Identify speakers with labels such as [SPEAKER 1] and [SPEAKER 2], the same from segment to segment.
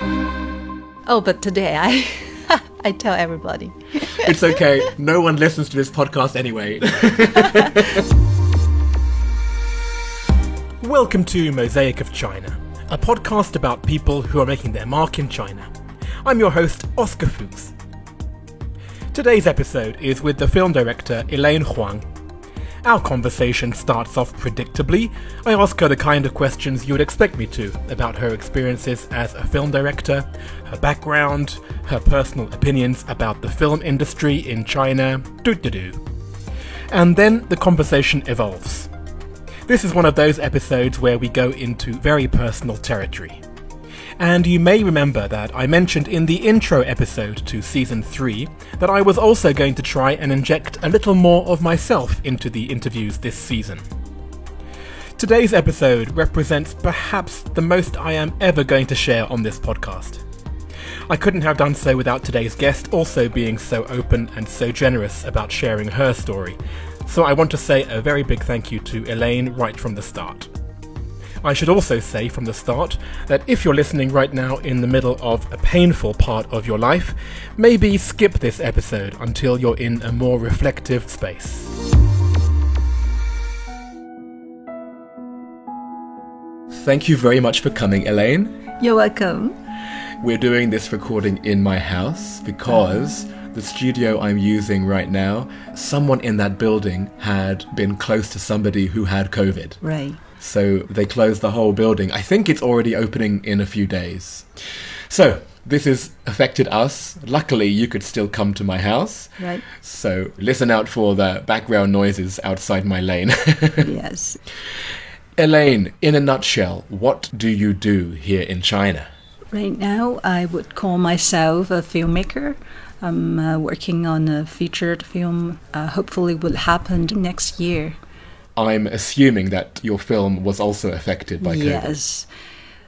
[SPEAKER 1] Oh, but today I I tell everybody.
[SPEAKER 2] It's okay. No one listens to this podcast anyway. Welcome to Mosaic of China, a podcast about people who are making their mark in China. I'm your host, Oscar Fuchs. Today's episode is with the film director Elaine Huang. Our conversation starts off predictably. I ask her the kind of questions you would expect me to about her experiences as a film director, her background, her personal opinions about the film industry in China, doo doo doo. And then the conversation evolves. This is one of those episodes where we go into very personal territory. And you may remember that I mentioned in the intro episode to season 3 that I was also going to try and inject a little more of myself into the interviews this season. Today's episode represents perhaps the most I am ever going to share on this podcast. I couldn't have done so without today's guest also being so open and so generous about sharing her story, so I want to say a very big thank you to Elaine right from the start. I should also say from the start that if you're listening right now in the middle of a painful part of your life, maybe skip this episode until you're in a more reflective space. Thank you very much for coming, Elaine.
[SPEAKER 1] You're welcome.
[SPEAKER 2] We're doing this recording in my house because the studio I'm using right now, someone in that building had been close to somebody who had COVID.
[SPEAKER 1] Right.
[SPEAKER 2] So they closed the whole building. I think it's already opening in a few days. So this has affected us. Luckily, you could still come to my house.
[SPEAKER 1] Right.
[SPEAKER 2] So listen out for the background noises outside my lane.
[SPEAKER 1] yes.
[SPEAKER 2] Elaine, in a nutshell, what do you do here in China?
[SPEAKER 1] Right now, I would call myself a filmmaker. I'm uh, working on a featured film. Uh, hopefully, will happen next year.
[SPEAKER 2] I'm assuming that your film was also affected by COVID.
[SPEAKER 1] Yes,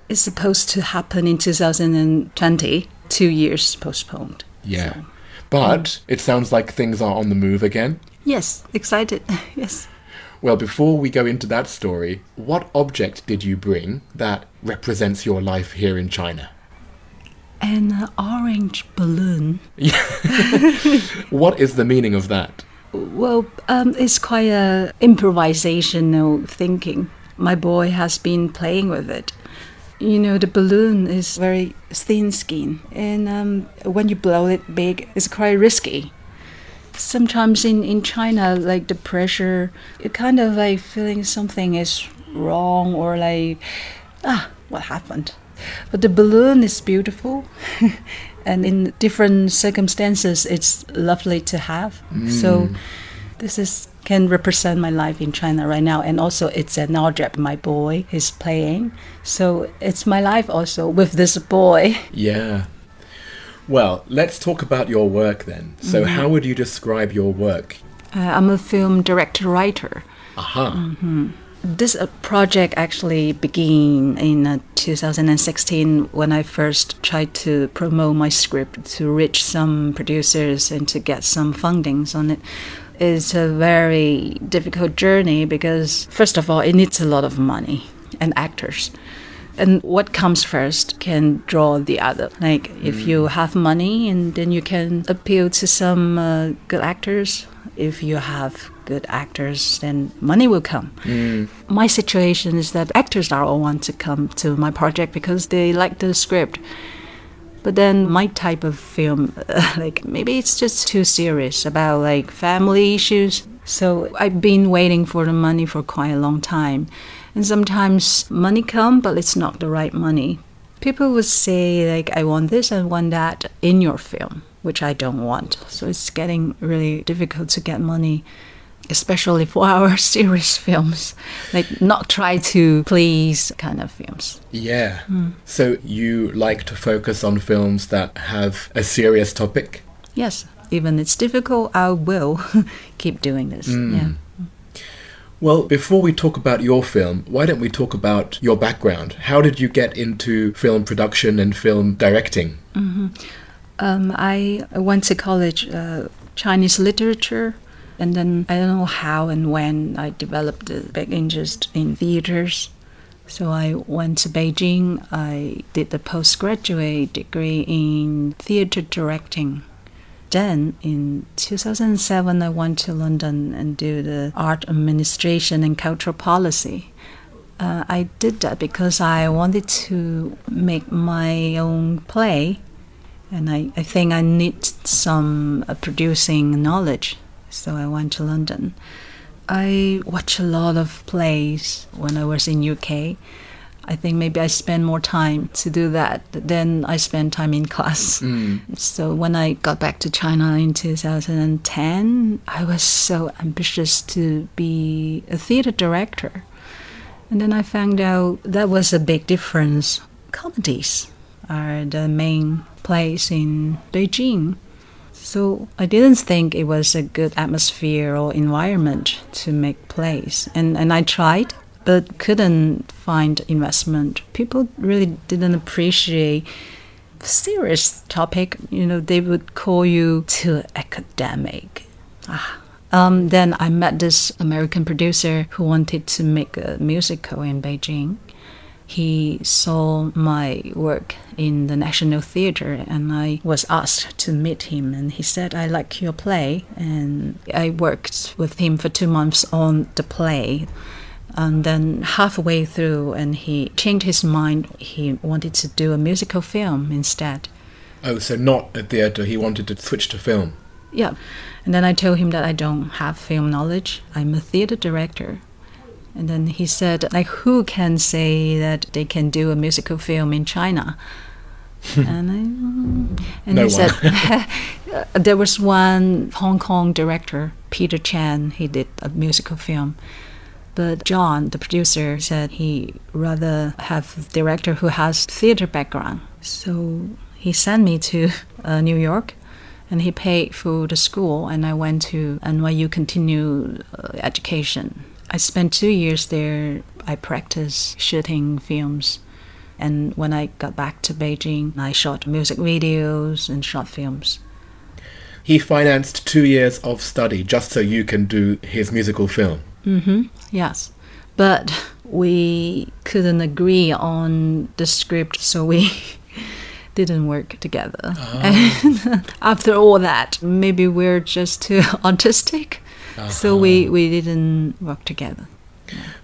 [SPEAKER 1] it's supposed to happen in 2020. Two years postponed.
[SPEAKER 2] Yeah.
[SPEAKER 1] So,
[SPEAKER 2] But um, it sounds like things are on the move again.
[SPEAKER 1] yes, excited. yes.
[SPEAKER 2] Well, before we go into that story, what object did you bring that represents your life here in China?
[SPEAKER 1] An orange balloon.
[SPEAKER 2] What is the meaning of that?
[SPEAKER 1] Well, um, it's quite a improvisational thinking. My boy has been playing with it. You know, the balloon is very thin skin, and um, when you blow it big, it's quite risky. Sometimes in, in China, like the pressure, you kind of like feeling something is wrong or like, ah, what happened? But the balloon is beautiful, and in different circumstances, it's lovely to have. So, mm. this is can represent my life in China right now, and also it's an object my boy is playing. So it's my life also with this boy.
[SPEAKER 2] Yeah. Well, let's talk about your work then. So, mm-hmm. how would you describe your work?
[SPEAKER 1] Uh, I'm a film director writer.
[SPEAKER 2] Aha. Mm-hmm.
[SPEAKER 1] This uh, project actually began in uh, 2016 when I first tried to promote my script to reach some producers and to get some fundings on it. It's a very difficult journey because, first of all, it needs a lot of money and actors. And what comes first can draw the other. Like if you have money, and then you can appeal to some uh, good actors. If you have good actors, then money will come. Mm. My situation is that actors are all want to come to my project because they like the script. But then my type of film, like maybe it's just too serious about like family issues. So I've been waiting for the money for quite a long time. And sometimes money come, but it's not the right money. People would say like I want this and want that in your film, which I don't want. So it's getting really difficult to get money especially for our serious films, like not try to please kind of films.
[SPEAKER 2] Yeah. Hmm. So, you like to focus on films that have a serious topic?
[SPEAKER 1] Yes, even it's difficult, I will keep doing this. Hmm. Yeah.
[SPEAKER 2] Well, before we talk about your film, why don't we talk about your background? How did you get into film production and film directing? Mm-hmm.
[SPEAKER 1] Um, I went to college, uh, Chinese literature, and then I don't know how and when I developed a big interest in theaters. So I went to Beijing. I did the postgraduate degree in theater directing. Then in 2007, I went to London and do the art administration and cultural policy. Uh, I did that because I wanted to make my own play, and I, I think I need some uh, producing knowledge. So I went to London. I watch a lot of plays when I was in UK. I think maybe I spend more time to do that than I spend time in class.
[SPEAKER 2] Mm.
[SPEAKER 1] So when I got back to China in 2010, I was so ambitious to be a theater director. And then I found out that was a big difference. Comedies are the main place in Beijing. So I didn't think it was a good atmosphere or environment to make plays. And, and I tried, but couldn't find investment. People really didn't appreciate serious topic. You know, they would call you too academic. Ah. Um, then I met this American producer who wanted to make a musical in Beijing he saw my work in the National Theatre and I was asked to meet him and he said I like your play. And I worked with him for 2 months on the play. And then halfway through and he changed his mind he wanted to do a musical film instead.
[SPEAKER 2] Oh, so not a theatre, he wanted to switch to film.
[SPEAKER 1] yeah. And then I told him that I don't have film knowledge. I'm a theatre director and then he said, like, who can say that they can do a musical film in China? and I, and
[SPEAKER 2] No
[SPEAKER 1] he said, there was one Hong Kong director, Peter Chan. He did a musical film. But John, the producer, said he rather have a director who has theater background. So he sent me to uh, New York and he paid for the school and I went to NYU continue uh, education. I spent two years there. I practiced shooting films. And when I got back to Beijing, I shot music videos and short films.
[SPEAKER 2] He financed two years of study just so you can do his musical film.
[SPEAKER 1] Mm-hmm. Yes. But we couldn't agree on the script, so we didn't work together. And after all that, maybe we're just too autistic. So we, we didn't work together.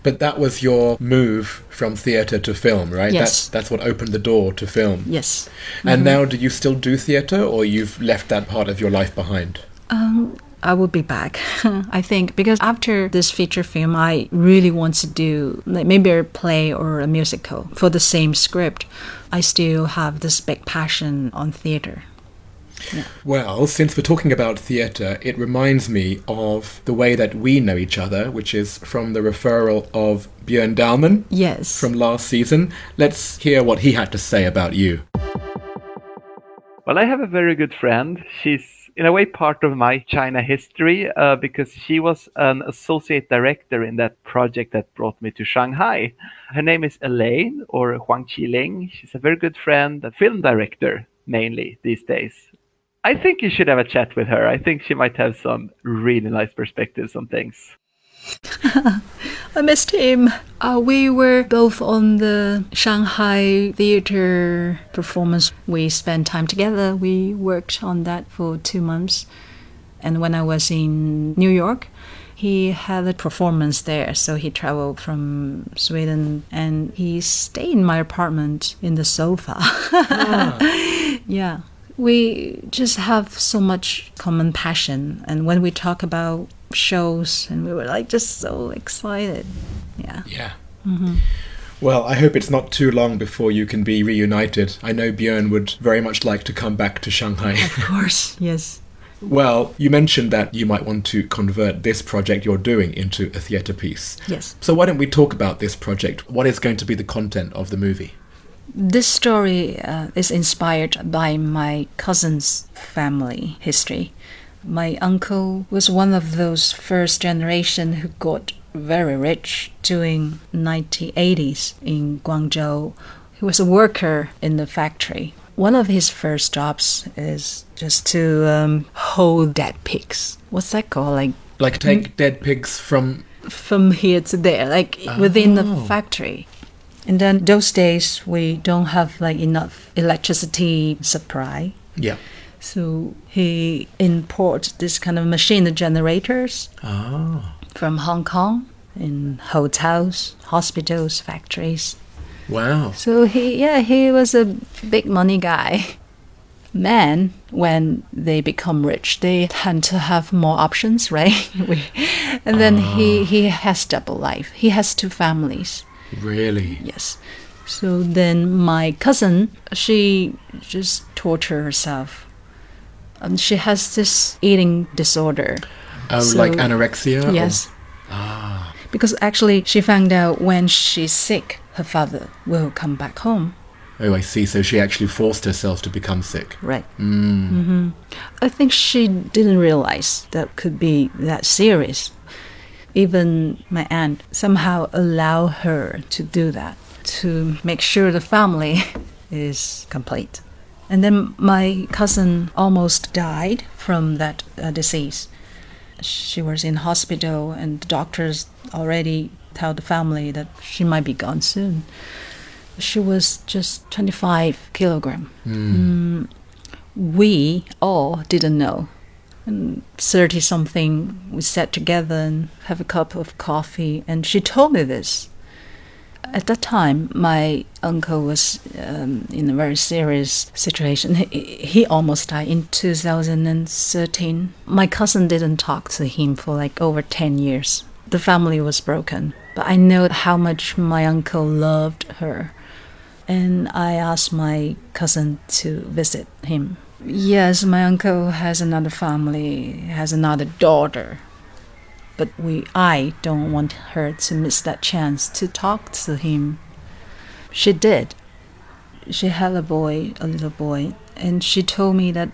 [SPEAKER 2] But that was your move from theatre to film, right?
[SPEAKER 1] Yes.
[SPEAKER 2] That's, that's what opened the door to film.
[SPEAKER 1] Yes.
[SPEAKER 2] And now, do you still do theatre, or you've left that part of your life behind?
[SPEAKER 1] Um, I will be back, I think, because after this feature film, I really want to do like maybe a play or a musical for the same script. I still have this big passion on theater.
[SPEAKER 2] Well, since we're talking about theatre, it reminds me of the way that we know each other, which is from the referral of Björn Dahlman
[SPEAKER 1] Yes.
[SPEAKER 2] from last season. Let's hear what he had to say about you.
[SPEAKER 3] Well, I have a very good friend. She's in a way part of my China history uh, because she was an associate director in that project that brought me to Shanghai. Her name is Elaine or Huang Qiling. She's a very good friend, a film director mainly these days. I think you should have a chat with her. I think she might have some really nice perspectives on things.
[SPEAKER 1] I missed him. Uh, we were both on the Shanghai theater performance. We spent time together. We worked on that for two months. And when I was in New York, he had a performance there. So he traveled from Sweden and he stayed in my apartment in the sofa. yeah. We just have so much common passion. And when we talk about shows, and we were like just so excited. Yeah.
[SPEAKER 2] Yeah. Mm-hmm. Well, I hope it's not too long before you can be reunited. I know Björn would very much like to come back to Shanghai.
[SPEAKER 1] Of course, yes.
[SPEAKER 2] well, you mentioned that you might want to convert this project you're doing into a theatre piece.
[SPEAKER 1] Yes.
[SPEAKER 2] So, why don't we talk about this project? What is going to be the content of the movie?
[SPEAKER 1] This story uh, is inspired by my cousin's family history. My uncle was one of those first generation who got very rich during 1980s in Guangzhou. He was a worker in the factory. One of his first jobs is just to um, hold dead pigs. What's that called? Like
[SPEAKER 2] Like, take dead pigs from.
[SPEAKER 1] from here to there, like within the factory. And then those days we don't have like enough electricity supply.
[SPEAKER 2] Yeah.
[SPEAKER 1] So he imports this kind of machine generators
[SPEAKER 2] Ah.
[SPEAKER 1] from Hong Kong in hotels, hospitals, factories.
[SPEAKER 2] Wow.
[SPEAKER 1] So he, yeah, he was a big money guy. Men, when they become rich, they tend to have more options, right? We- and then he, he has double life. He has two families.
[SPEAKER 2] Really?
[SPEAKER 1] Yes. So then my cousin, she just torture herself. Um, she has this eating disorder.
[SPEAKER 2] Oh,
[SPEAKER 1] So-
[SPEAKER 2] like anorexia? or-
[SPEAKER 1] Yes. Because actually, she found out when she's sick, her father will come back home.
[SPEAKER 2] Oh, I see. So she actually forced herself to become sick.
[SPEAKER 1] Right.
[SPEAKER 2] Mm.
[SPEAKER 1] hmm I think she didn't realize that could be that serious. Even my aunt somehow allow her to do that to make sure the family is complete. And then my cousin almost died from that uh, disease. She was in hospital, and the doctors already tell the family that she might be gone soon. She was just 25 kilogram. Mm, we all didn't know. And 30 something, we sat together and have a cup of coffee, and she told me this. At that time, my uncle was um, in a very serious situation. He, he almost died in 2013. My cousin didn't talk to him for like over 10 years. The family was broken. But I know how much my uncle loved her. And I asked my cousin to visit him. Yes, my uncle has another family, has another daughter. But we I don't want her to miss that chance to talk to him. She did. She had a boy, a little boy, and she told me that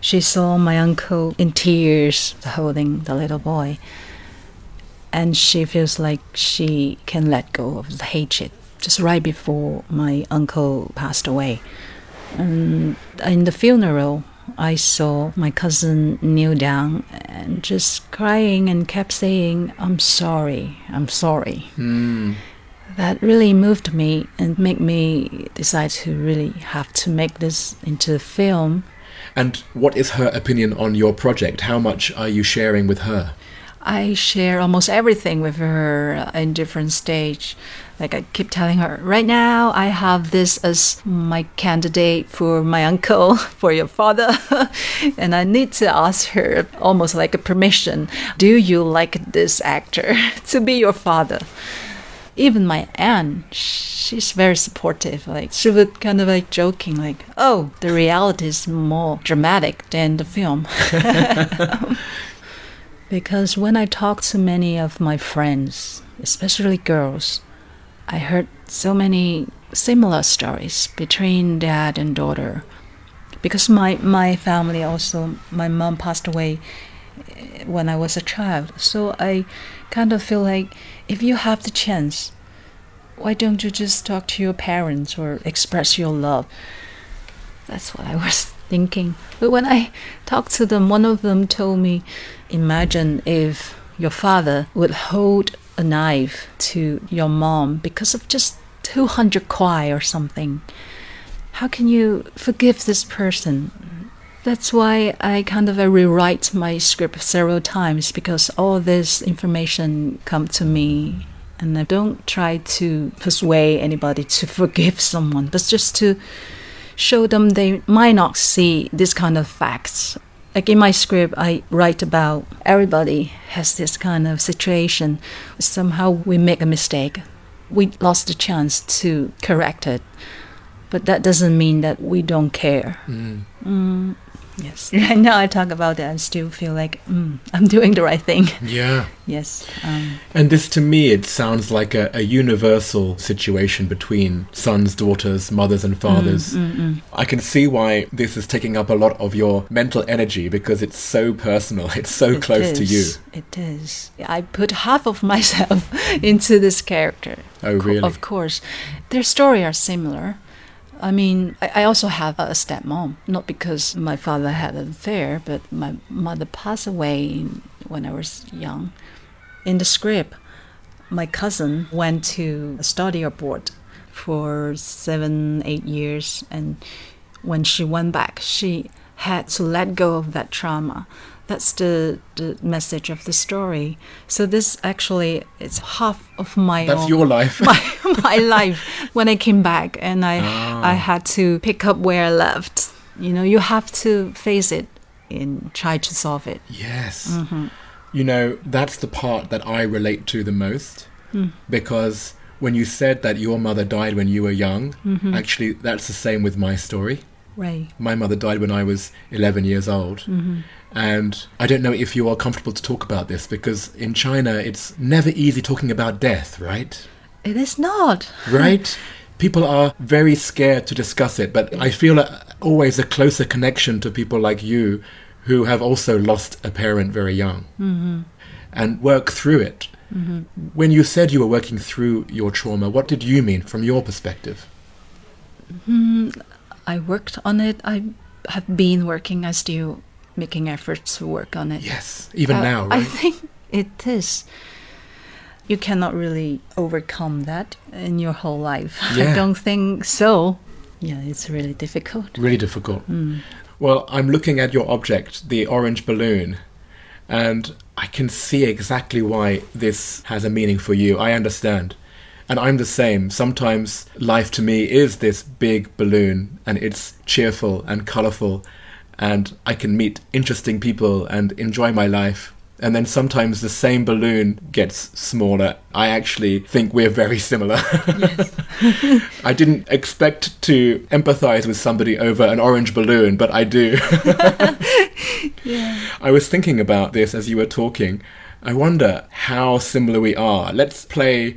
[SPEAKER 1] she saw my uncle in tears holding the little boy. And she feels like she can let go of the hatred just right before my uncle passed away. And in the funeral, I saw my cousin kneel down and just crying and kept saying, I'm sorry, I'm sorry.
[SPEAKER 2] Mm.
[SPEAKER 1] That really moved me and made me decide to really have to make this into a film.
[SPEAKER 2] And what is her opinion on your project? How much are you sharing with her?
[SPEAKER 1] I share almost everything with her in different stage. Like I keep telling her, right now I have this as my candidate for my uncle, for your father, and I need to ask her almost like a permission. Do you like this actor to be your father? Even my aunt, she's very supportive. Like she would kind of like joking, like, "Oh, the reality is more dramatic than the film." Because when I talk to many of my friends, especially girls, I heard so many similar stories between dad and daughter. Because my, my family also, my mom passed away eh, when I was a child. So I kind of feel like if you have the chance, why don't you just talk to your parents or express your love? That's what I was thinking. But when I talked to them, one of them told me, Imagine if your father would hold a knife to your mom because of just 200 kuai or something. How can you forgive this person? That's why I kind of rewrite my script several times because all this information come to me and I don't try to persuade anybody to forgive someone, but just to show them they might not see this kind of facts. Like in my script, I write about everybody has this kind of situation. Somehow we make a mistake. We lost the chance to correct it. But that doesn't mean that we don't care.
[SPEAKER 2] Mm.
[SPEAKER 1] Mm, yes. Right now I talk about it, I still feel like mm, I'm doing the right thing.
[SPEAKER 2] Yeah.
[SPEAKER 1] yes. Um,
[SPEAKER 2] And this to me, it sounds like a, a universal situation between sons, daughters, mothers, and fathers.
[SPEAKER 1] mm, mm.
[SPEAKER 2] I can see why this is taking up a lot of your mental energy because it's so personal. It's so
[SPEAKER 1] It
[SPEAKER 2] close to you.
[SPEAKER 1] It is. I put half of myself into this character.
[SPEAKER 2] Oh, really?
[SPEAKER 1] Of course. Their story are similar. I mean, I, also have a stepmom, not because my father had an affair, but my mother passed away when I was young. In the script, my cousin went to study abroad for seven, eight years. And when she went back, she had to let go of that trauma. That's the, the message of the story. So this actually it's half of my
[SPEAKER 2] That's
[SPEAKER 1] own,
[SPEAKER 2] your life.
[SPEAKER 1] my, my life when I came back and I
[SPEAKER 2] Ah.
[SPEAKER 1] I had to pick up where I left. You know, you have to face it and try to solve it.
[SPEAKER 2] Yes.
[SPEAKER 1] Mm-hmm.
[SPEAKER 2] You know, that's the part that I relate to the most
[SPEAKER 1] Hmm.
[SPEAKER 2] because when you said that your mother died when you were young,
[SPEAKER 1] Mm-hmm.
[SPEAKER 2] actually, that's the same with my story. My mother died when I was 11 years old.
[SPEAKER 1] Mm-hmm.
[SPEAKER 2] And I don't know if you are comfortable to talk about this because in China, it's never easy talking about death, right?
[SPEAKER 1] It is not.
[SPEAKER 2] right? People are very scared to discuss it, but I feel always a closer connection to people like you who have also lost a parent very young mm-hmm. and work through it. Mm-hmm. When you said you were working through your trauma, what did you mean from your perspective?
[SPEAKER 1] Hmm, I worked on it. I have been working. I still making efforts to work on it.
[SPEAKER 2] Yes, even
[SPEAKER 1] Uh,
[SPEAKER 2] now,
[SPEAKER 1] I think it is. You cannot really overcome that in your whole life.
[SPEAKER 2] Yeah.
[SPEAKER 1] I don't think so. Yeah, it's really difficult.
[SPEAKER 2] Really difficult. Well, I'm looking at your object, the orange balloon, and I can see exactly why this has a meaning for you. I understand. And I'm the same. Sometimes life to me is this big balloon, and it's cheerful and colorful, and I can meet interesting people and enjoy my life. And then sometimes the same balloon gets smaller. I actually think we're very similar. I didn't expect to empathize with somebody over an orange balloon, but I do. yeah. I was thinking about this as you were talking. I wonder how similar we are. Let's play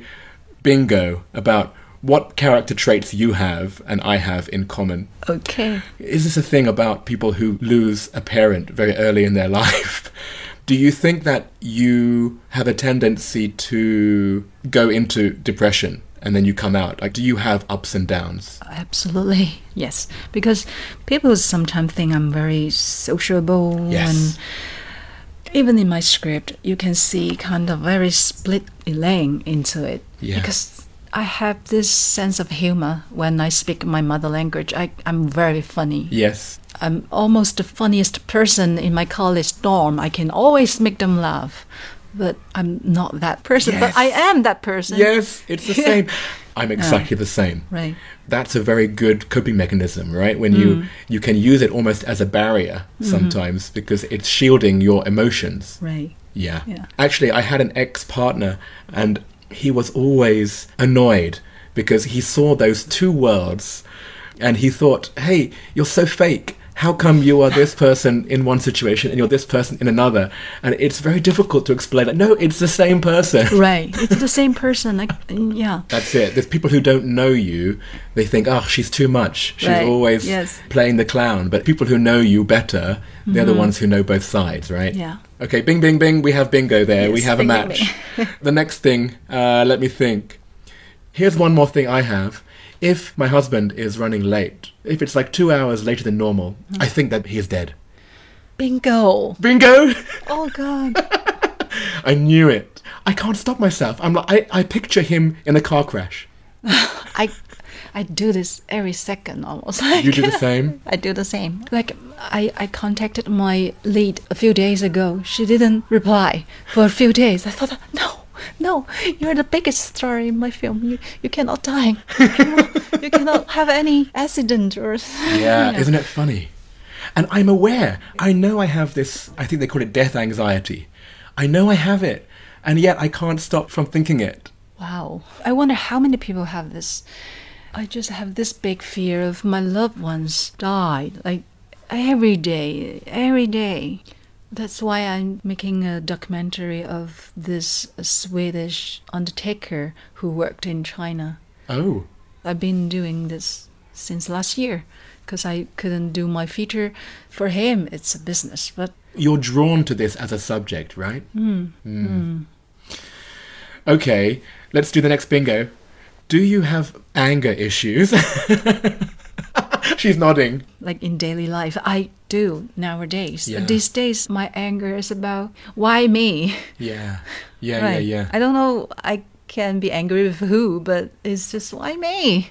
[SPEAKER 2] bingo about what character traits you have and I have in common.
[SPEAKER 1] Okay.
[SPEAKER 2] Is this a thing about people who lose a parent very early in their life? Do you think that you have a tendency to go into depression and then you come out? Like, do you have ups and downs?
[SPEAKER 1] Absolutely. Yes. Because people sometimes think I'm very sociable
[SPEAKER 2] Yes.
[SPEAKER 1] and even in my script you can see kind of very split Elaine into it.
[SPEAKER 2] Yeah.
[SPEAKER 1] Because I have this sense of humor when I speak my mother language. I, I'm very funny.
[SPEAKER 2] Yes.
[SPEAKER 1] I'm almost the funniest person in my college dorm. I can always make them laugh. But I'm not that person.
[SPEAKER 2] Yes.
[SPEAKER 1] But I am that person.
[SPEAKER 2] Yes, it's the same. I'm exactly the same.
[SPEAKER 1] Right.
[SPEAKER 2] That's a very good coping mechanism, right? When you mm. you can use it almost as a barrier mm-hmm. sometimes because it's shielding your emotions.
[SPEAKER 1] Right.
[SPEAKER 2] Yeah.
[SPEAKER 1] Yeah.
[SPEAKER 2] Actually, I had an ex partner and he was always annoyed because he saw those two worlds and he thought, hey, you're so fake. How come you are this person in one situation and you're this person in another? And it's very difficult to explain that. No, it's the same person.
[SPEAKER 1] Right. It's the same person. Like, yeah.
[SPEAKER 2] That's it. There's people who don't know you. They think, oh, she's too much. She's
[SPEAKER 1] Right.
[SPEAKER 2] always
[SPEAKER 1] Yes.
[SPEAKER 2] playing the clown. But people who know you better, they're the ones who know both sides, right?
[SPEAKER 1] Mm-hmm. Yeah.
[SPEAKER 2] Okay, bing, bing, bing. We have bingo there. we
[SPEAKER 1] Yes,
[SPEAKER 2] have a match. the next thing, uh, let me think. Here's one more thing I have. If my husband is running late, if it's like two hours later than normal. I think that he is dead.
[SPEAKER 1] Bingo.
[SPEAKER 2] Bingo!
[SPEAKER 1] Oh, God.
[SPEAKER 2] I knew it. I can't stop myself. I'm like, I, I picture him in a car crash.
[SPEAKER 1] I I do this every second almost.
[SPEAKER 2] You do the same?
[SPEAKER 1] I do the same. Like I, I contacted my lead a few days ago. She didn't reply for a few days. I thought, no, no, you're the biggest star in my film. You you cannot die. You cannot, you cannot have any accident or
[SPEAKER 2] Yeah, isn't it funny? And I'm aware. I know I have this, I think they call it death anxiety. I know I have it. And yet I can't stop from thinking it.
[SPEAKER 1] Wow. I wonder how many people have this. I just have this big fear of my loved ones died. Like every day, every day. That's why I'm making a documentary of this Swedish undertaker who worked in China.
[SPEAKER 2] Oh,
[SPEAKER 1] I've been doing this since last year because I couldn't do my feature. For him, it's a business, but
[SPEAKER 2] you're drawn to this as a subject, right? Mm. Okay, let's do the next bingo. Do you have anger issues? She's nodding.
[SPEAKER 1] like in daily life, I do nowadays.
[SPEAKER 2] Yeah.
[SPEAKER 1] These days, my anger is about why me.
[SPEAKER 2] Yeah, yeah,
[SPEAKER 1] right.
[SPEAKER 2] yeah, yeah.
[SPEAKER 1] I don't know. I can be angry with who, but it's just why me?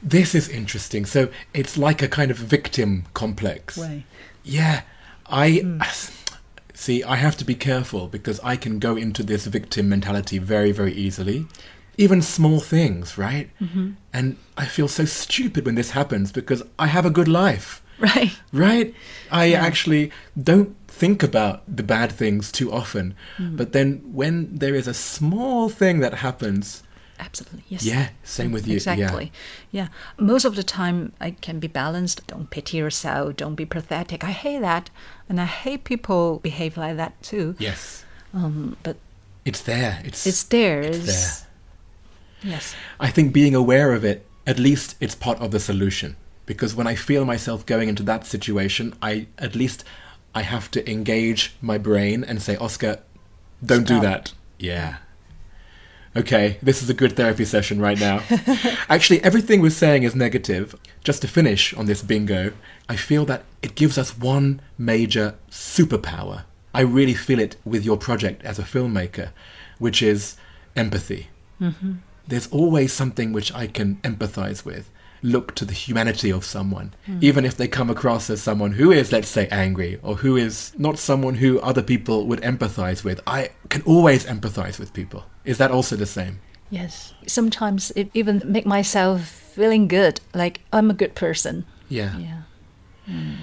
[SPEAKER 2] This is interesting. So it's like a kind of victim complex.
[SPEAKER 1] Right.
[SPEAKER 2] Yeah, I see. I have to be careful because I can go into this victim mentality very, very easily. Even small things, right? Mm-hmm. And I feel so stupid when this happens because I have a good life,
[SPEAKER 1] Right.
[SPEAKER 2] right? I actually don't think about the bad things too often. But then when there is a small thing that happens,
[SPEAKER 1] Absolutely. Yes.
[SPEAKER 2] yeah, same with you.
[SPEAKER 1] Exactly. Yeah. Most of the time, I can be balanced. Don't pity yourself. Don't be pathetic. I hate that. And I hate people behave like that too.
[SPEAKER 2] Yes.
[SPEAKER 1] Um, but
[SPEAKER 2] It's there. It's
[SPEAKER 1] it's there.
[SPEAKER 2] It's
[SPEAKER 1] It's-
[SPEAKER 2] there.
[SPEAKER 1] Yes.
[SPEAKER 2] I think being aware of it, at least it's part of the solution. Because when I feel myself going into that situation, I at least I have to engage my brain and say, Oscar, don't do that. Yeah. Okay, this is a good therapy session right now. Actually, everything we're saying is negative. Just to finish on this bingo, I feel that it gives us one major superpower. I really feel it with your project as a filmmaker, which is empathy mm-hmm. there's always something which I can empathize with. Look to the humanity of someone, hmm. even if they come across as someone who is, let's say, angry or who is not someone who other people would empathize with. I can always empathize with people. Is that also the same?
[SPEAKER 1] Yes. Sometimes it even make myself feeling good, like I'm a good person.
[SPEAKER 2] Yeah.
[SPEAKER 1] Yeah. Hmm.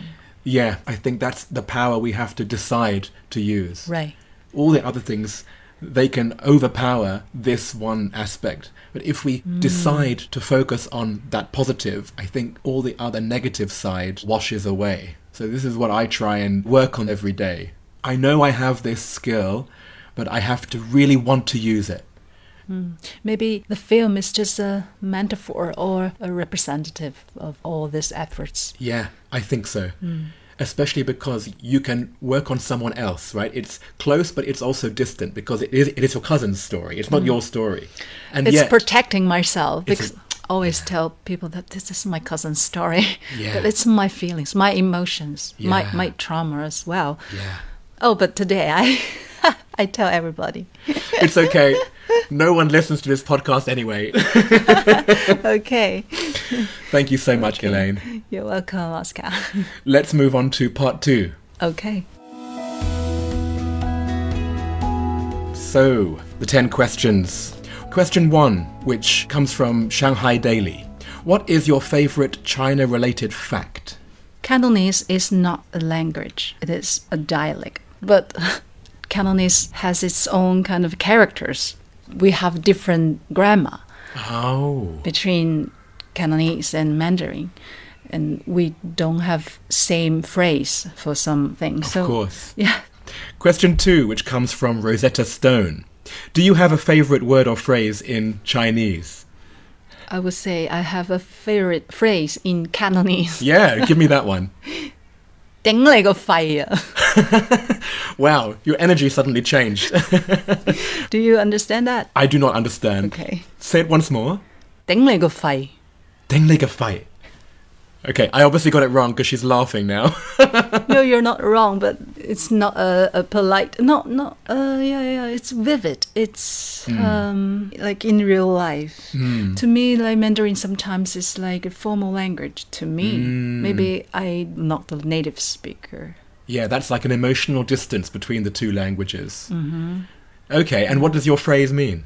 [SPEAKER 2] Yeah, I think that's the power we have to decide to use.
[SPEAKER 1] Right.
[SPEAKER 2] all the other things they can overpower this one aspect. But if we hmm. decide to focus on that positive i think all the other negative side washes away. So this is what i try and work on every day. I know i have this skill but i have to really want to use it. Hmm.
[SPEAKER 1] Maybe the film is just a metaphor or a representative of all these efforts.
[SPEAKER 2] Yeah, I think so. Hmm. Especially because you can work on someone else, right? It's close, but it's also distant because it is it is your cousin's story. It's not mm. your story, and
[SPEAKER 1] It's
[SPEAKER 2] yet
[SPEAKER 1] protecting myself
[SPEAKER 2] It's
[SPEAKER 1] because
[SPEAKER 2] a-
[SPEAKER 1] I always tell people that this is my cousin's story.
[SPEAKER 2] Yeah.
[SPEAKER 1] but it's my feelings, my emotions, my my trauma as well.
[SPEAKER 2] yeah,
[SPEAKER 1] Oh, but today I I tell everybody.
[SPEAKER 2] it's okay. no one listens to this podcast anyway.
[SPEAKER 1] okay.
[SPEAKER 2] Thank you so much, Elaine.
[SPEAKER 1] You're welcome, Oscar.
[SPEAKER 2] Let's move on to part two.
[SPEAKER 1] okay.
[SPEAKER 2] So, the 10 questions. Question one, which comes from Shanghai Daily. What is your favorite China related fact?
[SPEAKER 1] Cantonese is not a language, it is a dialect. But Cantonese has its own kind of characters. We have different grammar
[SPEAKER 2] Oh.
[SPEAKER 1] between Cantonese and Mandarin. And we don't have same phrase for some things.
[SPEAKER 2] Of
[SPEAKER 1] so
[SPEAKER 2] course.
[SPEAKER 1] yeah.
[SPEAKER 2] Question two, which comes from Rosetta Stone. Do you have a favorite word or phrase in Chinese?
[SPEAKER 1] I would say I have a favorite phrase in Cantonese.
[SPEAKER 2] Yeah, give me that one.
[SPEAKER 1] 顶你个肺啊
[SPEAKER 2] Wow, your energy suddenly changed.
[SPEAKER 1] Do you understand that?
[SPEAKER 2] I do not understand.
[SPEAKER 1] Okay.
[SPEAKER 2] Say it once more.
[SPEAKER 1] 顶你个肺
[SPEAKER 2] Ding leg a fight. Okay, I obviously got it wrong because she's laughing now.
[SPEAKER 1] no, you're not wrong, but it's not a, a polite. Not not. Uh, yeah, yeah. It's vivid. It's um like in real life. To me, like Mandarin sometimes is like a formal language. To me, maybe I'm not the native speaker.
[SPEAKER 2] yeah, that's like an emotional distance between the two languages. Mm-hmm. Okay, and what does your phrase mean?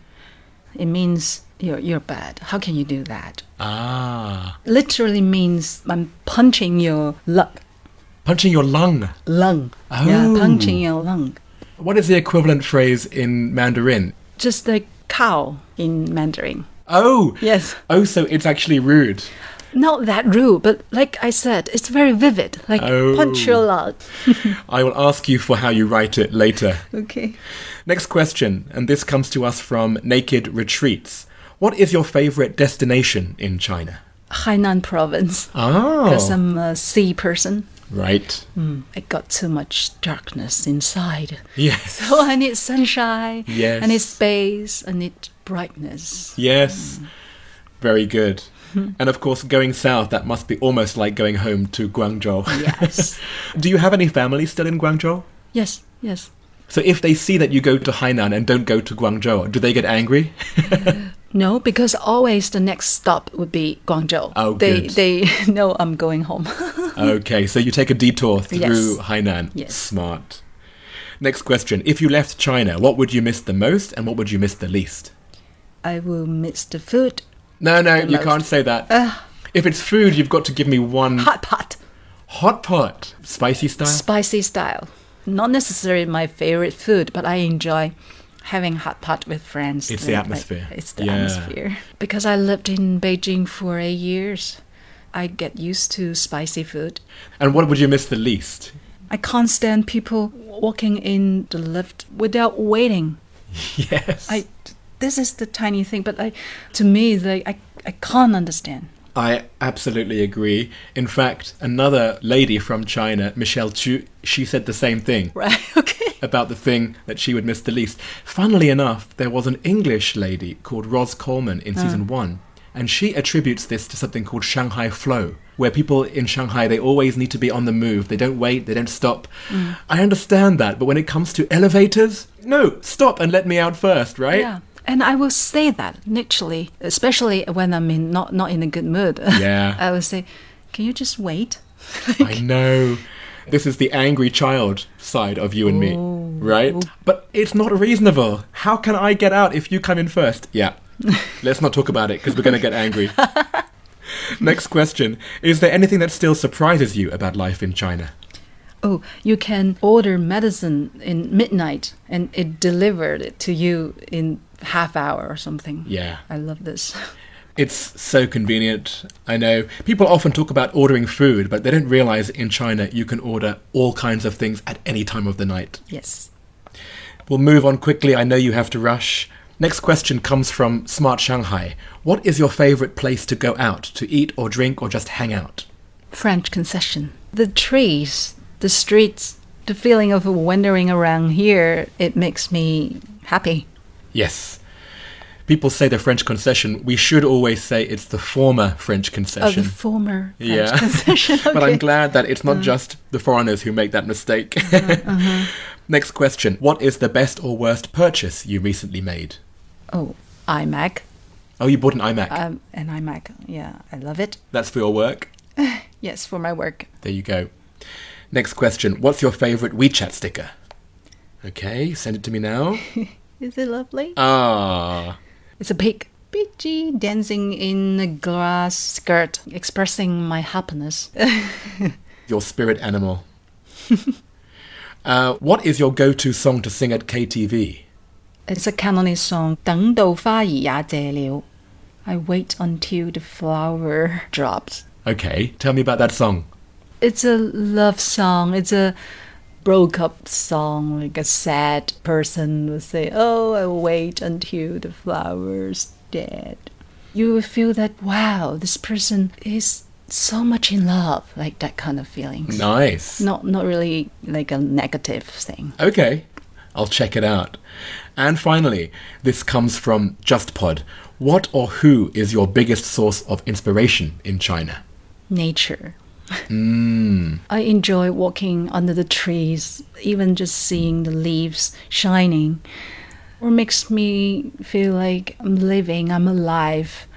[SPEAKER 1] It means you're you're bad. How can you do that?
[SPEAKER 2] Ah,
[SPEAKER 1] Literally means I'm punching your lung.
[SPEAKER 2] Punching your lung.
[SPEAKER 1] Lung. Yeah,
[SPEAKER 2] Oh.
[SPEAKER 1] punching your lung.
[SPEAKER 2] What is the equivalent phrase in Mandarin?
[SPEAKER 1] Just like cow in Mandarin.
[SPEAKER 2] Oh,
[SPEAKER 1] Yes.
[SPEAKER 2] oh, so it's actually rude.
[SPEAKER 1] Not that rude, but like I said, it's very vivid. Like
[SPEAKER 2] Oh.
[SPEAKER 1] punch your lung.
[SPEAKER 2] I will ask you for how you write it later.
[SPEAKER 1] Okay.
[SPEAKER 2] Next question, and this comes to us from Naked Retreats. What is your favorite destination in China?
[SPEAKER 1] Hainan province. Ah.
[SPEAKER 2] Oh,
[SPEAKER 1] Because I'm a sea person.
[SPEAKER 2] Right.
[SPEAKER 1] Mm, I got too much darkness inside.
[SPEAKER 2] Yes.
[SPEAKER 1] So I need sunshine.
[SPEAKER 2] Yes.
[SPEAKER 1] I need space. I need brightness.
[SPEAKER 2] Yes. Mm. Very good. Hmm. And of course, going south, that must be almost like going home to Guangzhou.
[SPEAKER 1] Yes.
[SPEAKER 2] Do you have any family still in Guangzhou?
[SPEAKER 1] yes, yes.
[SPEAKER 2] So if they see that you go to Hainan and don't go to Guangzhou, do they get angry?
[SPEAKER 1] No, because always the next stop would be Guangzhou.
[SPEAKER 2] Oh,
[SPEAKER 1] they
[SPEAKER 2] good.
[SPEAKER 1] they know I'm going home.
[SPEAKER 2] okay, so you take a detour through
[SPEAKER 1] Yes.
[SPEAKER 2] Hainan.
[SPEAKER 1] Yes.
[SPEAKER 2] Smart. Next question. If you left China, what would you miss the most and what would you miss the least?
[SPEAKER 1] I will miss the food.
[SPEAKER 2] No, no, you
[SPEAKER 1] most.
[SPEAKER 2] can't say that. if it's food, you've got to give me one
[SPEAKER 1] Hot pot,
[SPEAKER 2] hot pot. Spicy style?
[SPEAKER 1] spicy style. Not necessarily my favorite food, but I enjoy having hot pot with friends.
[SPEAKER 2] It's the
[SPEAKER 1] Like,
[SPEAKER 2] atmosphere.
[SPEAKER 1] it's the
[SPEAKER 2] Yeah.
[SPEAKER 1] atmosphere. Because I lived in Beijing for eight years, I get used to spicy food.
[SPEAKER 2] and what would you miss the least?
[SPEAKER 1] I can't stand people walking in the lift without waiting.
[SPEAKER 2] yes.
[SPEAKER 1] I this is the tiny thing, but I to me like I I can't understand.
[SPEAKER 2] I absolutely agree. In fact, another lady from China, Michelle Chu, she said the same thing
[SPEAKER 1] Right? Okay.
[SPEAKER 2] about the thing that she would miss the least. Funnily enough, there was an English lady called Ros Coleman in ah. season one, and she attributes this to something called Shanghai Flow, where people in Shanghai they always need to be on the move. They don't wait, they don't stop. Mm. I understand that, but when it comes to elevators, no, stop and let me out first, right?
[SPEAKER 1] Yeah. And I will say that literally, especially when I'm in not not in a good mood.
[SPEAKER 2] Yeah.
[SPEAKER 1] I will say, "Can you just wait?"
[SPEAKER 2] I know. This is the angry child side of you and me, right? But it's not reasonable. How can I get out if you come in first? Yeah. Let's not talk about it because we're going to get angry. Next question. Is there anything that still surprises you about life in China?
[SPEAKER 1] Oh, you can order medicine in midnight and it delivered it to you in half hour or something.
[SPEAKER 2] Yeah.
[SPEAKER 1] I love this.
[SPEAKER 2] It's so convenient. I know. People often talk about ordering food, but they don't realize in China you can order all kinds of things at any time of the night.
[SPEAKER 1] Yes.
[SPEAKER 2] We'll move on quickly. I know you have to rush. Next question comes from Smart Shanghai. What is your favorite place to go out to eat or drink or just hang out?
[SPEAKER 1] French concession. The trees, the streets, the feeling of wandering around here, it makes me happy.
[SPEAKER 2] Yes. People say the French concession. We should always say it's the former French concession.
[SPEAKER 1] the former French
[SPEAKER 2] yeah.
[SPEAKER 1] concession.
[SPEAKER 2] but I'm. Glad that it's not just the foreigners who make that mistake.
[SPEAKER 1] Uh-huh,
[SPEAKER 2] Next question. What is the best or worst purchase you recently made?
[SPEAKER 1] Oh, iMac.
[SPEAKER 2] Oh, you bought an iMac.
[SPEAKER 1] Um, an iMac. Yeah, I love it.
[SPEAKER 2] That's for your work?
[SPEAKER 1] Yes, for my work.
[SPEAKER 2] There you go. Next question. What's your favorite WeChat sticker? Okay, send it to me now.
[SPEAKER 1] Is it lovely?
[SPEAKER 2] Ah,
[SPEAKER 1] It's a pig. Pidgey dancing in a glass skirt, expressing my happiness.
[SPEAKER 2] your spirit animal. uh, what is your go-to song to sing at KTV?
[SPEAKER 1] It's a Cantonese song. 等到花儿也谢了 I wait until the flower drops.
[SPEAKER 2] Okay, tell me about that song.
[SPEAKER 1] It's a love song. It's a broke up song. Like a sad person would say, "Oh, I will wait until the flowers dead." You will feel that wow, this person is so much in love, like that kind of feeling.
[SPEAKER 2] Nice.
[SPEAKER 1] Not not really like a negative thing.
[SPEAKER 2] Okay, I'll check it out. And finally, this comes from JustPod. What or who is your biggest source of inspiration in China?
[SPEAKER 1] Nature.
[SPEAKER 2] Mm.
[SPEAKER 1] I enjoy walking under the trees, even just seeing the leaves shining, or makes me feel like I'm living, I'm alive,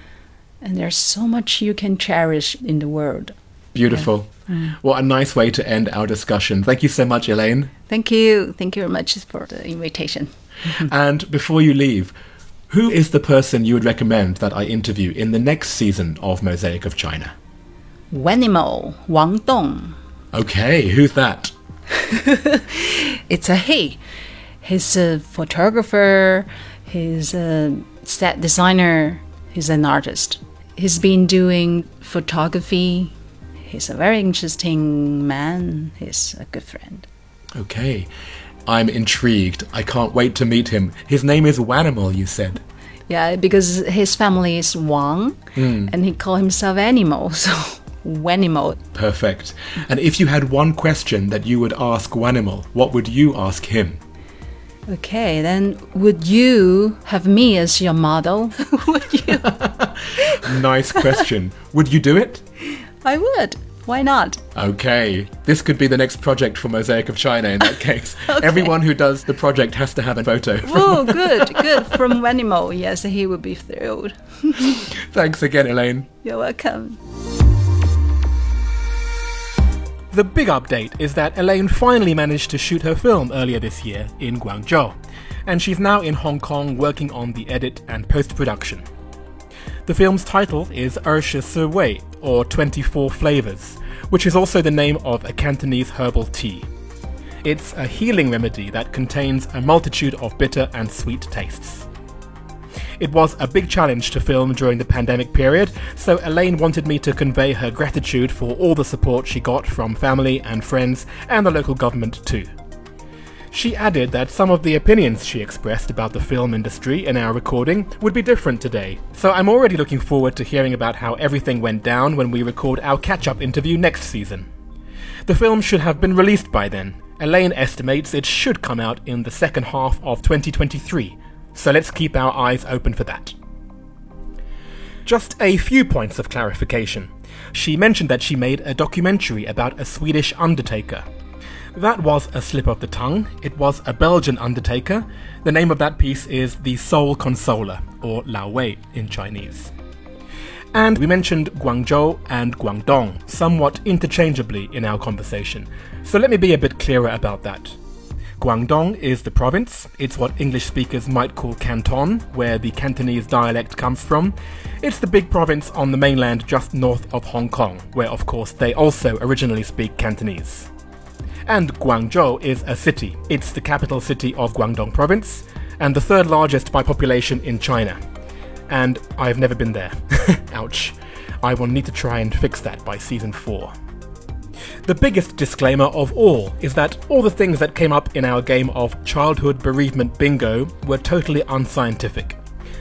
[SPEAKER 1] and there's so much you can cherish in the world.
[SPEAKER 2] Beautiful. What a nice way to end our discussion. Thank you so much, Elaine.
[SPEAKER 1] Thank you. Thank you very much for the invitation.
[SPEAKER 2] and before you leave, who is the person you would recommend that I interview in the next season of Mosaic of China?
[SPEAKER 1] Wanimal, Wang Dong.
[SPEAKER 2] Okay, who's that?
[SPEAKER 1] It's a he. He's a photographer, he's a set designer, he's an artist. He's been doing photography. He's a very interesting man. He's a good friend.
[SPEAKER 2] Okay. I'm intrigued. I can't wait to meet him. His name is Wanimal, you said.
[SPEAKER 1] Yeah, because his family is Wang hmm. and he called himself Animal, so Wanimal.
[SPEAKER 2] Perfect. And if you had one question that you would ask Wanimal, what would you ask him?
[SPEAKER 1] Okay, then would you have me as your model? would you?
[SPEAKER 2] Nice question. would you do it?
[SPEAKER 1] I would. Why not?
[SPEAKER 2] Okay. This could be the next project for Mosaic of China in that case.
[SPEAKER 1] Okay.
[SPEAKER 2] Everyone who does the project has to have a photo.
[SPEAKER 1] Oh, good, good. From Wanimal. Yes, he would be thrilled.
[SPEAKER 2] Thanks again, Elaine.
[SPEAKER 1] You're welcome.
[SPEAKER 2] The big update is that Elaine finally managed to shoot her film earlier this year in Guangzhou, and she's now in Hong Kong working on the edit and post production. The film's title is Er Shi Si Wei, or 24 Flavors, which is also the name of a Cantonese herbal tea. It's a healing remedy that contains a multitude of bitter and sweet tastes. It was a big challenge to film during the pandemic period, so Elaine wanted me to convey her gratitude for all the support she got from family and friends and the local government too. She added that some of the opinions she expressed about the film industry in our recording would be different today, so I'm already looking forward to hearing about how everything went down when we record our catch up interview next season. The film should have been released by then. Elaine estimates it should come out in the second half of 2023, so let's keep our eyes open for that. Just a few points of clarification. She mentioned that she made a documentary about a Swedish undertaker. That was a slip of the tongue. It was a Belgian undertaker. The name of that piece is The Soul Consoler, or Lao Wei in Chinese. And we mentioned Guangzhou and Guangdong somewhat interchangeably in our conversation, so let me be a bit clearer about that. Guangdong is the province. It's what English speakers might call Canton, where the Cantonese dialect comes from. It's the big province on the mainland just north of Hong Kong, where of course they also originally speak Cantonese. And Guangzhou is a city. It's the capital city of Guangdong province, and the third largest by population in China. And I've never been there. Ouch. I will need to try and fix that by season 4. The biggest disclaimer of all is that all the things that came up in our game of childhood bereavement bingo were totally unscientific.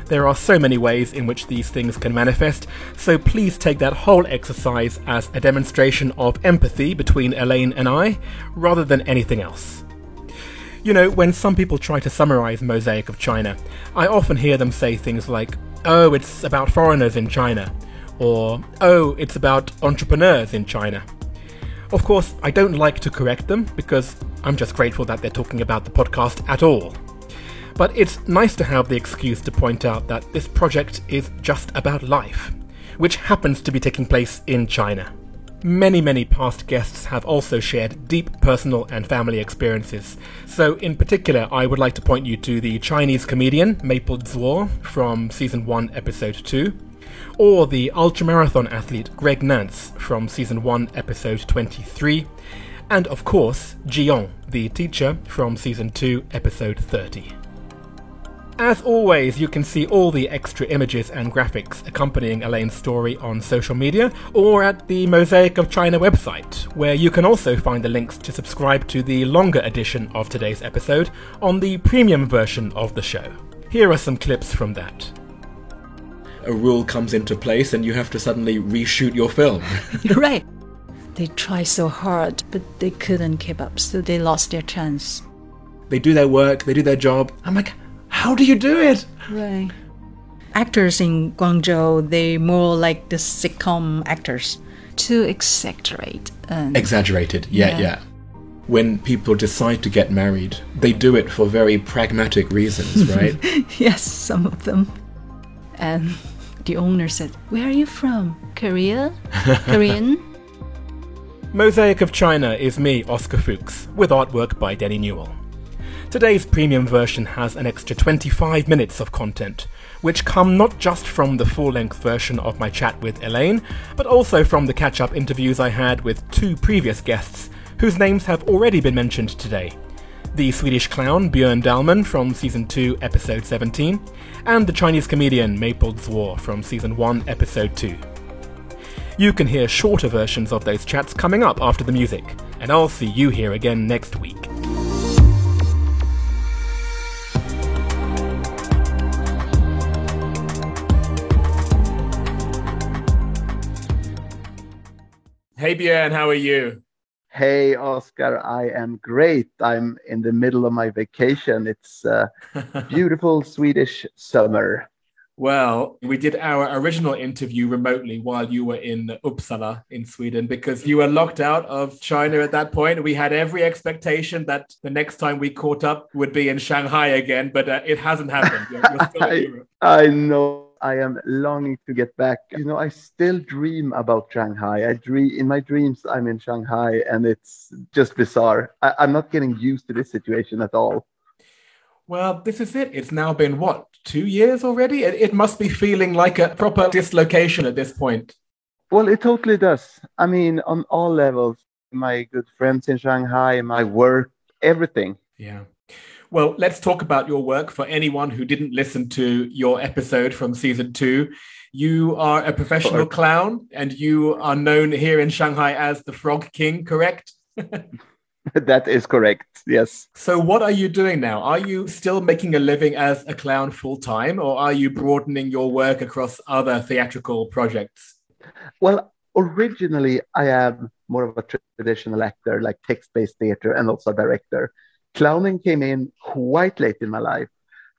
[SPEAKER 2] There are so many ways in which these things can manifest, so please take that whole exercise as a demonstration of empathy between Elaine and I, rather than anything else. You know, when some people try to summarize Mosaic of China, I often hear them say things like, oh, it's about foreigners in China, or oh, it's about entrepreneurs in China. Of course, I don't like to correct them because I'm just grateful that they're talking about the podcast at all. But it's nice to have the excuse to point out that this project is just about life, which happens to be taking place in China. Many, many past guests have also shared deep personal and family experiences. So, in particular, I would like to point you to the Chinese comedian Maple Zuo from season 1, episode 2, or the ultramarathon athlete Greg Nance from season 1, episode 23, and of course, Jiong, the teacher from season 2, episode 30. As always, you can see all the extra images and graphics accompanying Elaine's story on social media or at the Mosaic of China website, where you can also find the links to subscribe to the longer edition of today's episode on the premium version of the show. Here are some clips from that. A rule comes into place and you have to suddenly reshoot your film.
[SPEAKER 1] You're right. They tried so hard, but they couldn't keep up, so they lost their chance.
[SPEAKER 2] they do their work, they do their job. I'm like, how do you do it?
[SPEAKER 1] Right. Actors in Guangzhou, they more like the sitcom actors. To exaggerate. And
[SPEAKER 2] Exaggerated, yeah,
[SPEAKER 1] Yeah.
[SPEAKER 2] yeah. When people decide to get married, they do it for very pragmatic reasons, right?
[SPEAKER 1] yes, some of them. And the owner said, Where are you from? Korea? Korean?
[SPEAKER 2] Mosaic of China is me, Oscar Fuchs, with artwork by Denny Newell. Today's premium version has an extra 25 minutes of content, which come not just from the full length version of my chat with Elaine, but also from the catch up interviews I had with two previous guests, whose names have already been mentioned today the Swedish clown Björn Dahlman from season 2, episode 17, and the Chinese comedian Maple Zuo from season 1, episode 2. You can hear shorter versions of those chats coming up after the music, and I'll see you here again next week. Hey Björn, how are you?
[SPEAKER 4] Hey, Oscar, I am great. I'm in the middle of my vacation. It's uh, beautiful Swedish summer.
[SPEAKER 2] Well, we did our original interview remotely while you were in Uppsala in Sweden because you were locked out of China at that point. We had every expectation that the next time we caught up would be in Shanghai again, but uh, it hasn't happened. You're, you're still in Europe.
[SPEAKER 4] I know. I am longing to get back. You know, I still dream about Shanghai. I dream in my dreams. I'm in Shanghai, and it's just bizarre. I, I'm not getting used to this situation at all.
[SPEAKER 2] Well, this is it. It's now been what, two years already? It, it must be feeling like a proper dislocation at this point.
[SPEAKER 4] Well, it totally does. I mean, on all levels, my good friends in Shanghai, my work, everything.
[SPEAKER 2] Yeah. Well, let's talk about your work for anyone who didn't listen to your episode from season two. You are a professional
[SPEAKER 4] Sure.
[SPEAKER 2] clown and you are known here in Shanghai as the Frog King, correct?
[SPEAKER 4] that is correct. Yes.
[SPEAKER 2] So, what are you doing now? Are you still making a living as a clown full time, or are you broadening your work across other theatrical projects?
[SPEAKER 4] Well, originally, I am more of a traditional actor, like text based theater and also a director. Clowning came in quite late in my life.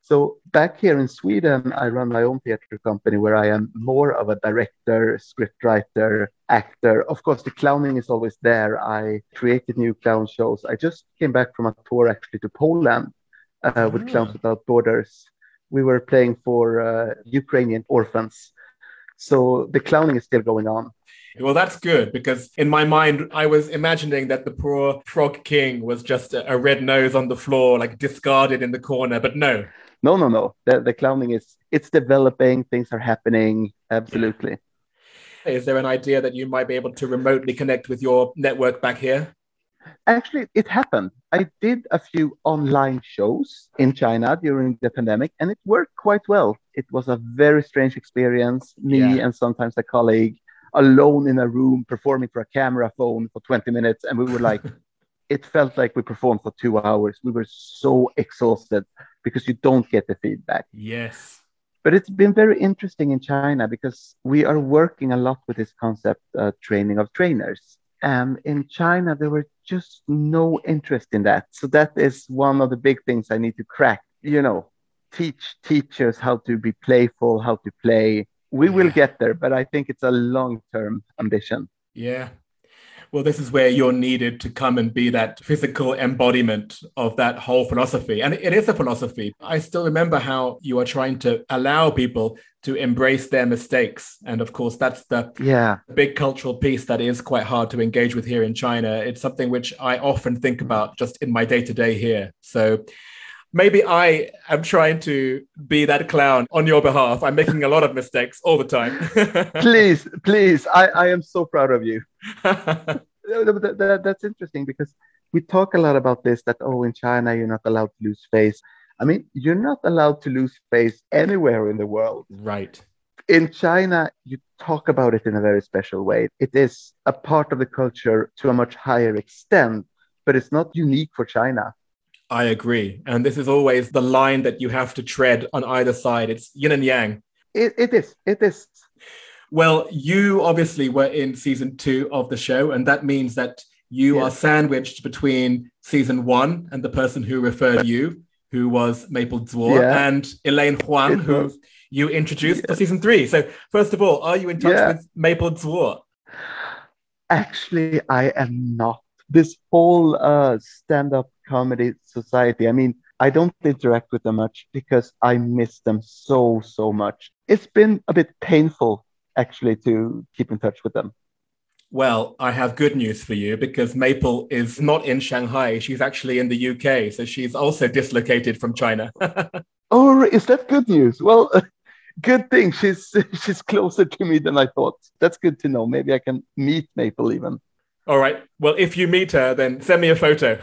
[SPEAKER 4] So, back here in Sweden, I run my own theater company where I am more of a director, scriptwriter, actor. Of course, the clowning is always there. I created new clown shows. I just came back from a tour actually to Poland uh, with
[SPEAKER 2] Ah.
[SPEAKER 4] Clowns Without Borders. We were playing for uh, Ukrainian orphans. So the clowning is still going on.
[SPEAKER 2] Well, that's good because in my mind, I was imagining that the poor Frog King was just a, a red nose on the floor, like discarded in the corner. But no,
[SPEAKER 4] No, no, no. The, the clowning is it's developing. Things are happening. Absolutely.
[SPEAKER 2] is there an idea that you might be able to remotely connect with your network back here?
[SPEAKER 4] Actually, it happened. I did a few online shows in China during the pandemic, and it worked quite well. It was a very strange experience. Me
[SPEAKER 2] Yeah.
[SPEAKER 4] and sometimes a colleague alone in a room performing for a camera phone for 20 minutes, and we were like, it felt like we performed for two hours. We were so exhausted because you don't get the feedback.
[SPEAKER 2] Yes.
[SPEAKER 4] But it's been very interesting in China because we are working a lot with this concept, uh, training of trainers. And in China, there were just no interest in that. So that is one of the big things I need to crack. You know, teach teachers how to be playful, how to play. We will get there, but I think it's a long-term ambition.
[SPEAKER 2] Yeah. Well, this is where you're needed to come and be that physical embodiment of that whole philosophy. And it is a philosophy. I still remember how you are trying to allow people to embrace their mistakes. And of course, that's the
[SPEAKER 4] Yeah.
[SPEAKER 2] big cultural piece that is quite hard to engage with here in China. It's something which I often think about just in my day to day here. So maybe I am trying to be that clown on your behalf. I'm making a lot of mistakes all the time.
[SPEAKER 4] Please, please. I, I am so proud of you. that, that- that's interesting because we talk a lot about this that oh in china you're not allowed to lose face i mean you're not allowed to lose face anywhere in the world
[SPEAKER 2] right.
[SPEAKER 4] in china you talk about it in a very special way it is a part of the culture to a much higher extent but it's not unique for china
[SPEAKER 2] I agree. And this is always the line that you have to tread on either side. It's yin and yang.
[SPEAKER 4] it, it is it is
[SPEAKER 2] Well, you obviously were in season two of the show, and that means that you
[SPEAKER 4] Yes.
[SPEAKER 2] are sandwiched between season one and the person who referred you, who was Maple Zuo,
[SPEAKER 4] Yeah.
[SPEAKER 2] and Elaine Huang, who you introduced for season three. So, first of all, are you in touch
[SPEAKER 4] Yeah.
[SPEAKER 2] with Maple Zuo?
[SPEAKER 4] Actually, I am not. This whole uh, stand up comedy society, I mean, I don't interact with them much because I miss them so, so much. It's been a bit painful, actually, to keep in touch with them.
[SPEAKER 2] Well, I have good news for you because Maple is not in Shanghai. She's actually in the UK. So, she's also dislocated from China.
[SPEAKER 4] Oh, is that good news? Well, good thing she's she's closer to me than I thought. That's good to know. Maybe I can meet Maple even.
[SPEAKER 2] all right. Well, if you meet her, then send me a photo.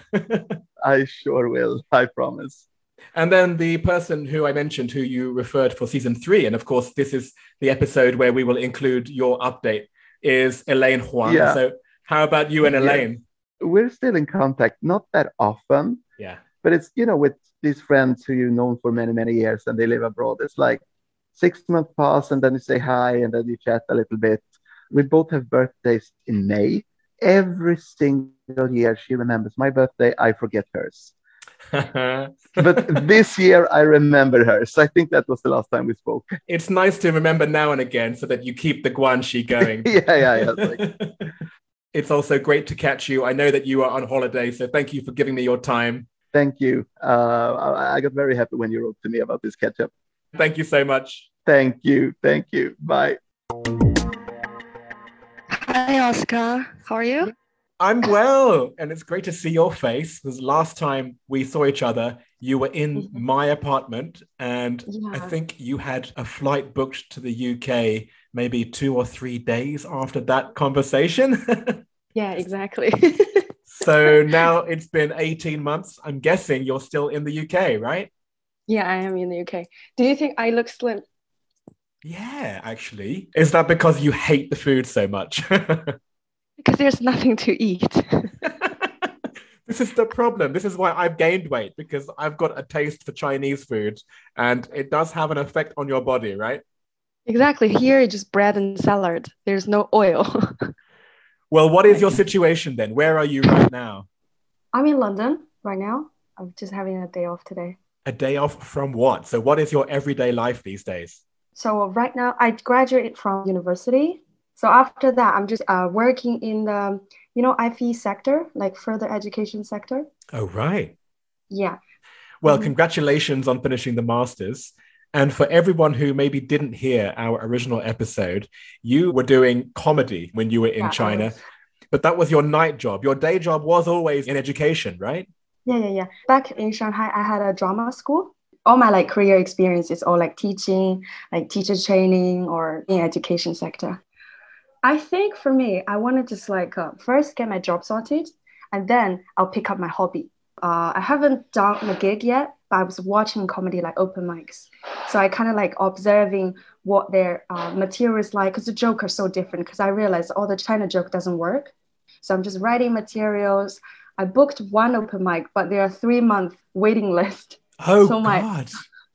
[SPEAKER 4] I sure will. I promise.
[SPEAKER 2] And then the person who I mentioned, who you referred for season three, and of course, this is the episode where we will include your update, is Elaine Huang.
[SPEAKER 4] Yeah.
[SPEAKER 2] So, how about you and
[SPEAKER 4] Yeah.
[SPEAKER 2] Elaine?
[SPEAKER 4] We're still in contact, not that often,
[SPEAKER 2] Yeah.
[SPEAKER 4] but it's you know with these friends who you've known for many many years and they live abroad it's like six months pass and then you say hi and then you chat a little bit we both have birthdays in may every single year she remembers my birthday i forget hers but this year I remember her. So I think that was the last time we spoke.
[SPEAKER 2] It's nice to remember now and again so that you keep the guanxi going.
[SPEAKER 4] yeah, yeah, yeah. Like...
[SPEAKER 2] it's also great to catch you. I know that you are on holiday, so thank you for giving me your time.
[SPEAKER 4] Thank you. Uh, I got very happy when you wrote to me about this catch up.
[SPEAKER 2] Thank you so much.
[SPEAKER 4] Thank you. Thank you. Bye.
[SPEAKER 5] Hi, Oscar. How are you?
[SPEAKER 2] I'm well, and it's great to see your face. Because last time we saw each other, you were in mm-hmm. my apartment, and yeah. I think you had a flight booked to the UK maybe two or three days after that conversation.
[SPEAKER 5] yeah, exactly.
[SPEAKER 2] so now it's been 18 months. I'm guessing you're still in the UK, right?
[SPEAKER 5] Yeah, I am in the UK. Do you think I look slim?
[SPEAKER 2] Yeah, actually. Is that because you hate the food so much?
[SPEAKER 5] because there's nothing to eat.
[SPEAKER 2] this is the problem. This is why I've gained weight because I've got a taste for Chinese food and it does have an effect on your body, right?
[SPEAKER 5] Exactly. Here, it's just bread and salad. There's no oil.
[SPEAKER 2] well, what is your situation then? Where are you right now?
[SPEAKER 5] I'm in London right now. I'm just having a day off today.
[SPEAKER 2] A day off from what? So, what is your everyday life these days?
[SPEAKER 5] So, right now, I graduated from university so after that, I'm just uh, working in the, you know, IFE sector, like further education sector.
[SPEAKER 2] Oh, right.
[SPEAKER 5] Yeah.
[SPEAKER 2] Well, mm-hmm. congratulations on finishing the master's. And for everyone who maybe didn't hear our original episode, you were doing comedy when you were in yeah, China, but that was your night job. Your day job was always in education, right?
[SPEAKER 5] Yeah, yeah, yeah. Back in Shanghai, I had a drama school. All my like career experience is all like teaching, like teacher training or in education sector. I think for me, I want to just like uh, first get my job sorted, and then I'll pick up my hobby. Uh, I haven't done a gig yet, but I was watching comedy like open mics, so I kind of like observing what their uh, material is like because the joke are so different. Because I realized all the China joke doesn't work, so I'm just writing materials. I booked one open mic, but there are three month waiting list.
[SPEAKER 2] Oh so my, God!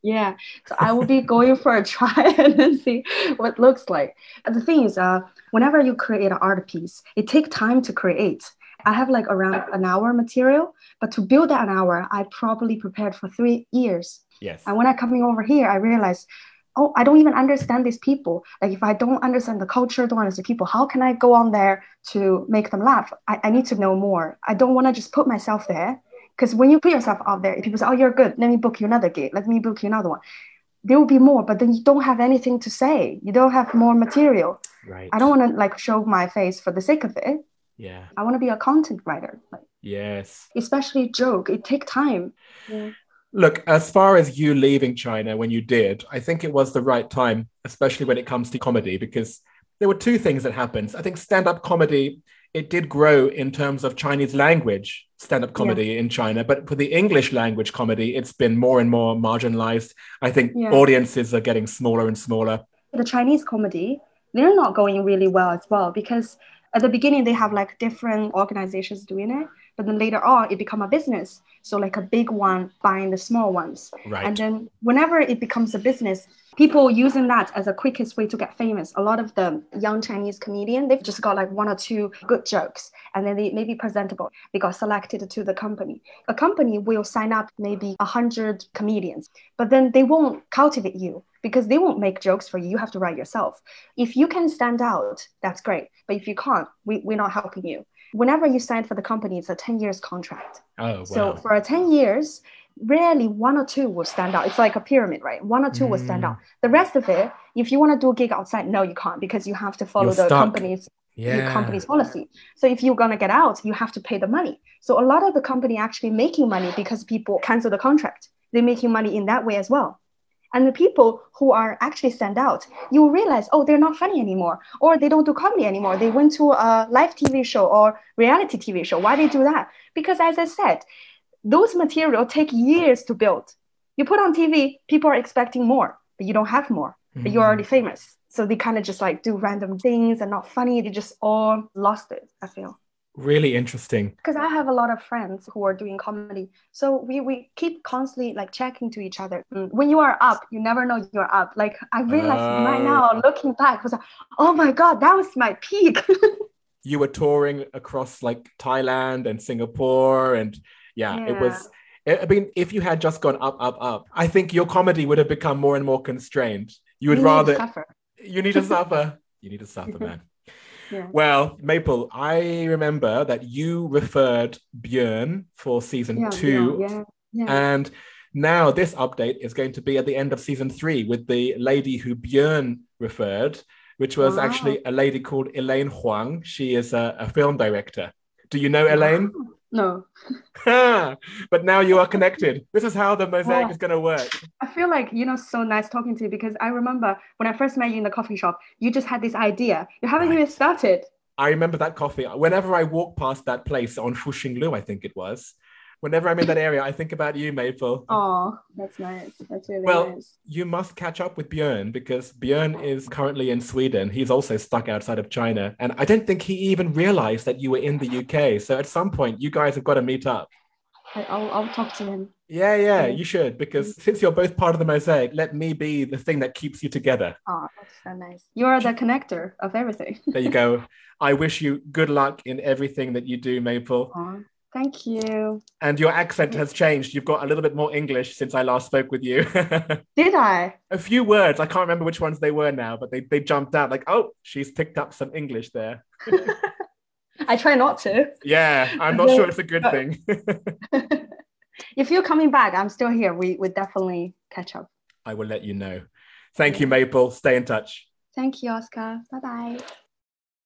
[SPEAKER 5] Yeah, so I will be going for a try and then see what it looks like. The thing is, uh, whenever you create an art piece, it takes time to create. I have like around an hour material, but to build that an hour, I probably prepared for three years.
[SPEAKER 2] Yes.
[SPEAKER 5] And when I coming over here, I realized, oh, I don't even understand these people. Like if I don't understand the culture, don't understand people, how can I go on there to make them laugh? I, I need to know more. I don't want to just put myself there because when you put yourself out there, people say, "Oh, you're good. Let me book you another gig. Let me book you another one." There will be more, but then you don't have anything to say. You don't have more material.
[SPEAKER 2] Right.
[SPEAKER 5] I don't want to like show my face for the sake of it.
[SPEAKER 2] Yeah.
[SPEAKER 5] I want to be a content writer. Like,
[SPEAKER 2] yes.
[SPEAKER 5] Especially joke. It take time.
[SPEAKER 2] Yeah. Look, as far as you leaving China when you did, I think it was the right time, especially when it comes to comedy, because there were two things that happened. I think stand-up comedy it did grow in terms of Chinese language stand-up comedy yeah. in China, but for the English language comedy, it's been more and more marginalized. I think yeah. audiences are getting smaller and smaller.
[SPEAKER 5] The Chinese comedy, they're not going really well as well because at the beginning they have like different organizations doing it, but then later on it become a business. So like a big one buying the small ones.
[SPEAKER 2] Right.
[SPEAKER 5] And then whenever it becomes a business, people using that as a quickest way to get famous. A lot of the young Chinese comedian, they've just got like one or two good jokes and then they may be presentable. They got selected to the company. A company will sign up maybe a hundred comedians, but then they won't cultivate you because they won't make jokes for you. You have to write yourself. If you can stand out, that's great. But if you can't, we, we're not helping you. Whenever you sign for the company, it's a 10 years contract.
[SPEAKER 2] Oh, wow.
[SPEAKER 5] So for 10 years, rarely one or two will stand out. It's like a pyramid, right? One or two mm. will stand mm. out. The rest of it, if you want to do a gig outside, no, you can't because you have to follow You're the stuck. company's yeah. company's policy. So if you're gonna get out, you have to pay the money. So a lot of the company actually making money because people cancel the contract. They're making money in that way as well. And the people who are actually stand out, you realize, oh, they're not funny anymore, or they don't do comedy anymore. They went to a live TV show or reality TV show. Why they do that? Because as I said, those material take years to build. You put on TV, people are expecting more, but you don't have more. Mm-hmm. But you're already mm. famous. So they kind of just like do random things and not funny. They just all lost it, I feel.
[SPEAKER 2] Really interesting.
[SPEAKER 5] Because I have a lot of friends who are doing comedy. So we, we keep constantly like checking to each other. Mm, when you are up, you never know you're up. Like I realized uh... right now, looking back, was like, oh my God, that was my peak.
[SPEAKER 2] you were touring across like Thailand and Singapore and yeah, yeah, it was I mean, if you had just gone up, up, up, I think your comedy would have become more and more constrained. You would
[SPEAKER 5] you
[SPEAKER 2] rather
[SPEAKER 5] suffer.
[SPEAKER 2] you need to suffer. You need to suffer, man.
[SPEAKER 5] Yeah.
[SPEAKER 2] Well, Maple, I remember that you referred Björn for season
[SPEAKER 5] Yeah,
[SPEAKER 2] two,
[SPEAKER 5] yeah,
[SPEAKER 2] and now this update is going to be at the end of season three with the lady who Björn referred, which was
[SPEAKER 5] Wow.
[SPEAKER 2] actually a lady called Elaine Huang. She is a, a film director. Do you know Elaine?
[SPEAKER 5] No,
[SPEAKER 2] but now you are connected. This is how the mosaic
[SPEAKER 5] Yeah.
[SPEAKER 2] is going to work.
[SPEAKER 5] I feel like you know so nice talking to you because I remember when I first met you in the coffee shop, you just had this idea. You haven't even started.
[SPEAKER 2] I remember that coffee. Whenever I walk past that place on Fuxinglu, I think it was. Whenever I'm in that area, I think about you, Maple.
[SPEAKER 5] Oh, that's nice. That's really
[SPEAKER 2] Well,
[SPEAKER 5] nice.
[SPEAKER 2] you must catch up with Björn because Björn is currently in Sweden. He's also stuck outside of China. And I don't think he even realized that you were in the UK. So at some point, you guys have got to meet up.
[SPEAKER 5] I'll, I'll talk to him.
[SPEAKER 2] Yeah, yeah, you should. Because mm. since you're both part of the mosaic, let me be the thing that keeps you together.
[SPEAKER 5] Oh, that's so nice. You are the connector of everything.
[SPEAKER 2] There you go. I wish you good luck in everything that you do, Maple.
[SPEAKER 5] Thank you.
[SPEAKER 2] And your accent has changed. You've got a little bit more English since I last spoke with you.
[SPEAKER 5] Did I?
[SPEAKER 2] a few words. I can't remember which ones they were now, but they, they jumped out like, oh, she's picked up some English there.
[SPEAKER 5] I try not to.
[SPEAKER 2] Yeah, I'm not sure it's a good thing.
[SPEAKER 5] if you're coming back, I'm still here. We we definitely catch up.
[SPEAKER 2] I will let you know. Thank you, Maple. Stay in touch.
[SPEAKER 5] Thank you, Oscar. Bye bye.